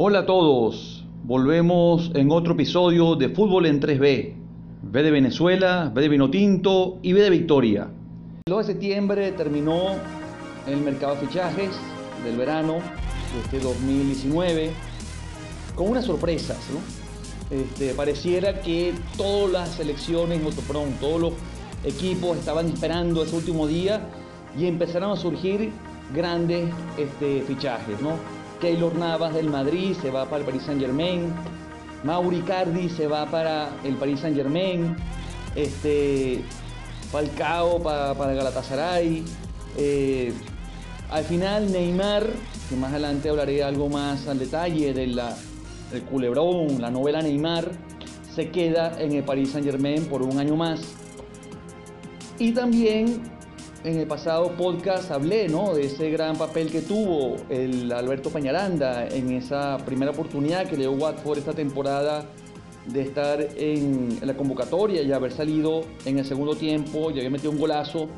Hola a todos, volvemos en otro episodio de Fútbol en 3B. B de Venezuela, B de Vinotinto y B de Victoria. El 2 de septiembre terminó el mercado de fichajes del verano de este 2019 con unas sorpresas. ¿no? Este, pareciera que todas las selecciones, perdón, todos los equipos estaban esperando ese último día y empezaron a surgir grandes este, fichajes. ¿no? Keylor Navas del Madrid se va para el Paris Saint Germain. Mauri Cardi se va para el Paris Saint Germain. Este, Falcao para, para Galatasaray. Eh, al final Neymar, que más adelante hablaré algo más al detalle del culebrón, la novela Neymar, se queda en el Paris Saint Germain por un año más. Y también en el pasado podcast hablé ¿no? de ese gran papel que tuvo el Alberto Peñaranda en esa primera oportunidad que le dio Watford esta temporada de estar en, la convocatoria y haber salido en el segundo tiempo y haber metido un golazo,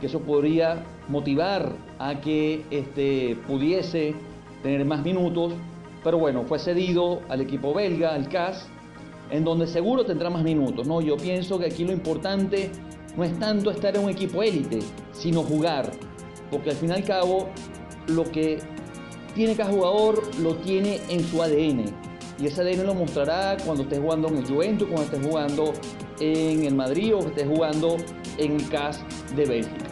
que eso podría motivar a que este, pudiese tener más minutos, pero bueno, fue cedido al equipo belga, al CAS, en donde seguro tendrá más minutos. ¿no? Yo pienso que aquí lo importante no es tanto estar en un equipo élite, sino jugar. Porque al fin y al cabo, lo que tiene cada jugador lo tiene en su ADN. Y ese ADN lo mostrará cuando esté jugando en el Juventus, cuando esté jugando en el Madrid o esté jugando en el CAS de Bélgica.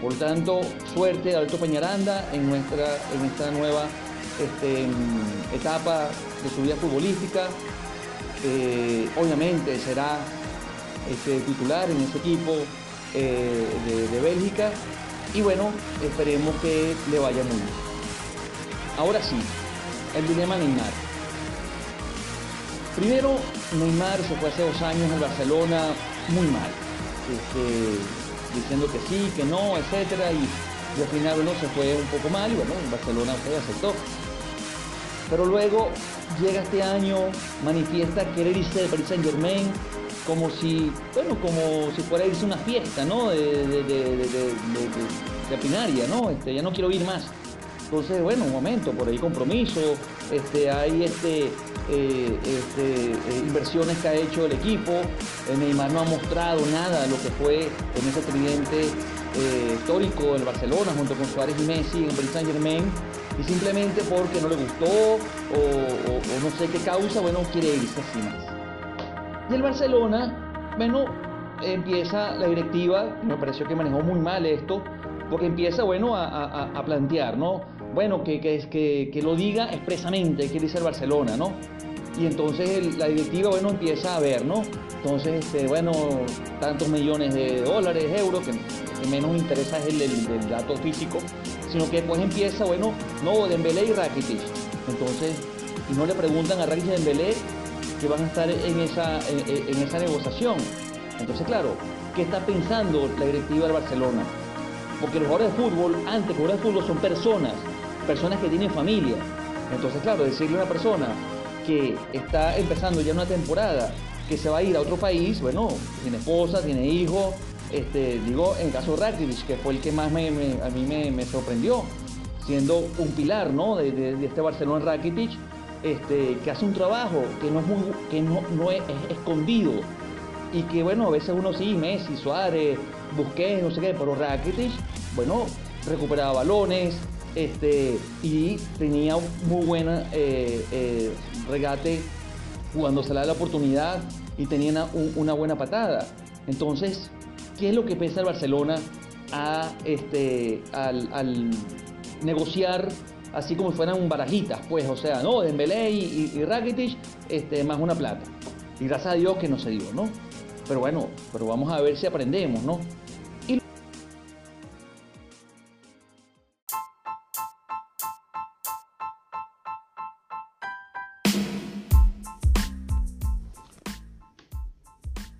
Por tanto, suerte a Alberto Peñaranda en, nuestra, en esta nueva este, etapa de su vida futbolística. Obviamente será este, titular en ese equipo eh, de, Bélgica. Y bueno, esperemos que le vaya muy bien. Ahora sí, el dilema Neymar. Primero, Neymar se fue hace dos años en Barcelona muy mal. Este, diciendo que sí, que no, etcétera, y, al final bueno, se fue un poco mal y bueno, en Barcelona se aceptó. Pero luego llega este año, manifiesta querer irse de Paris Saint Germain, como si, bueno, como si fuera irse una fiesta, ¿no? De, de, de, pinaria, ¿no? Este, ya no quiero ir más. Entonces, bueno, un momento, por ahí compromiso, este, hay este, eh, este eh, inversiones que ha hecho el equipo. El Neymar no ha mostrado nada de lo que fue en ese tridente eh, histórico en Barcelona junto con Suárez y Messi en Paris Saint Germain. Y simplemente porque no le gustó o, o no sé qué causa, bueno, quiere irse así más. Y el Barcelona, bueno, empieza la directiva, me pareció que manejó muy mal esto, porque empieza, bueno, a, plantear, ¿no? Bueno, que, que, que, lo diga expresamente, que dice el Barcelona, ¿no? Y entonces la directiva, bueno, empieza a ver, ¿no? Entonces, este, bueno, tantos millones de dólares, euros, que, menos interesa es el, el, dato físico, sino que después empieza, bueno, no, Dembélé y Rakitic. Entonces, y no le preguntan a Rakitic y Dembélé que van a estar en esa, en, esa negociación. Entonces, claro, ¿qué está pensando la directiva del Barcelona? Porque los jugadores de fútbol, antes, los jugadores de fútbol son personas, personas que tienen familia. Entonces, claro, decirle a una persona que está empezando ya una temporada, que se va a ir a otro país, bueno, tiene esposa, tiene hijo, este, digo, en el caso de Rakitic, que fue el que más me, a mí me, sorprendió, siendo un pilar ¿no? de, de este Barcelona Rakitic, este, que hace un trabajo que no es, muy, que no, es, escondido y que bueno, a veces uno sí, Messi, Suárez, Busquets, no sé qué, pero Rakitic, bueno, recuperaba balones este, y tenía muy buena eh, eh, regate cuando se le da la oportunidad y tenía una, buena patada. Entonces, ¿qué es lo que pesa el Barcelona a, este, al negociar así como fueran barajitas, pues, o sea, ¿no? Dembélé y, y, Rakitic, este, más una plata. Y gracias a Dios que no se dio, ¿no? Pero bueno, pero vamos a ver si aprendemos, ¿no?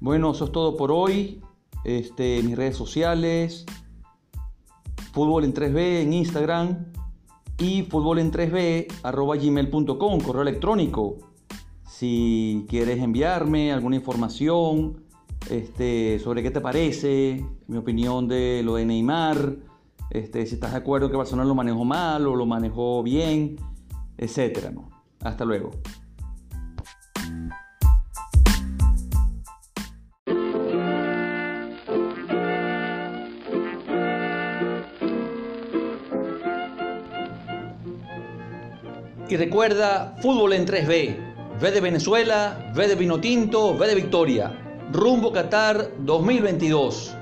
Bueno, eso es todo por hoy. Este, mis redes sociales, fútbol en 3B en Instagram, y en 3B gmail.com, correo electrónico. Si quieres enviarme alguna información este, sobre qué te parece, mi opinión de lo de Neymar, este, si estás de acuerdo que Barcelona lo manejó mal o lo manejó bien, etc. Hasta luego. Y recuerda, fútbol en 3B. V de Venezuela, V de Vinotinto, V de Victoria. Rumbo Qatar 2022.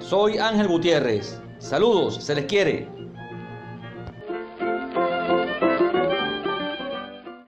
Soy Ángel Gutiérrez. Saludos, se les quiere.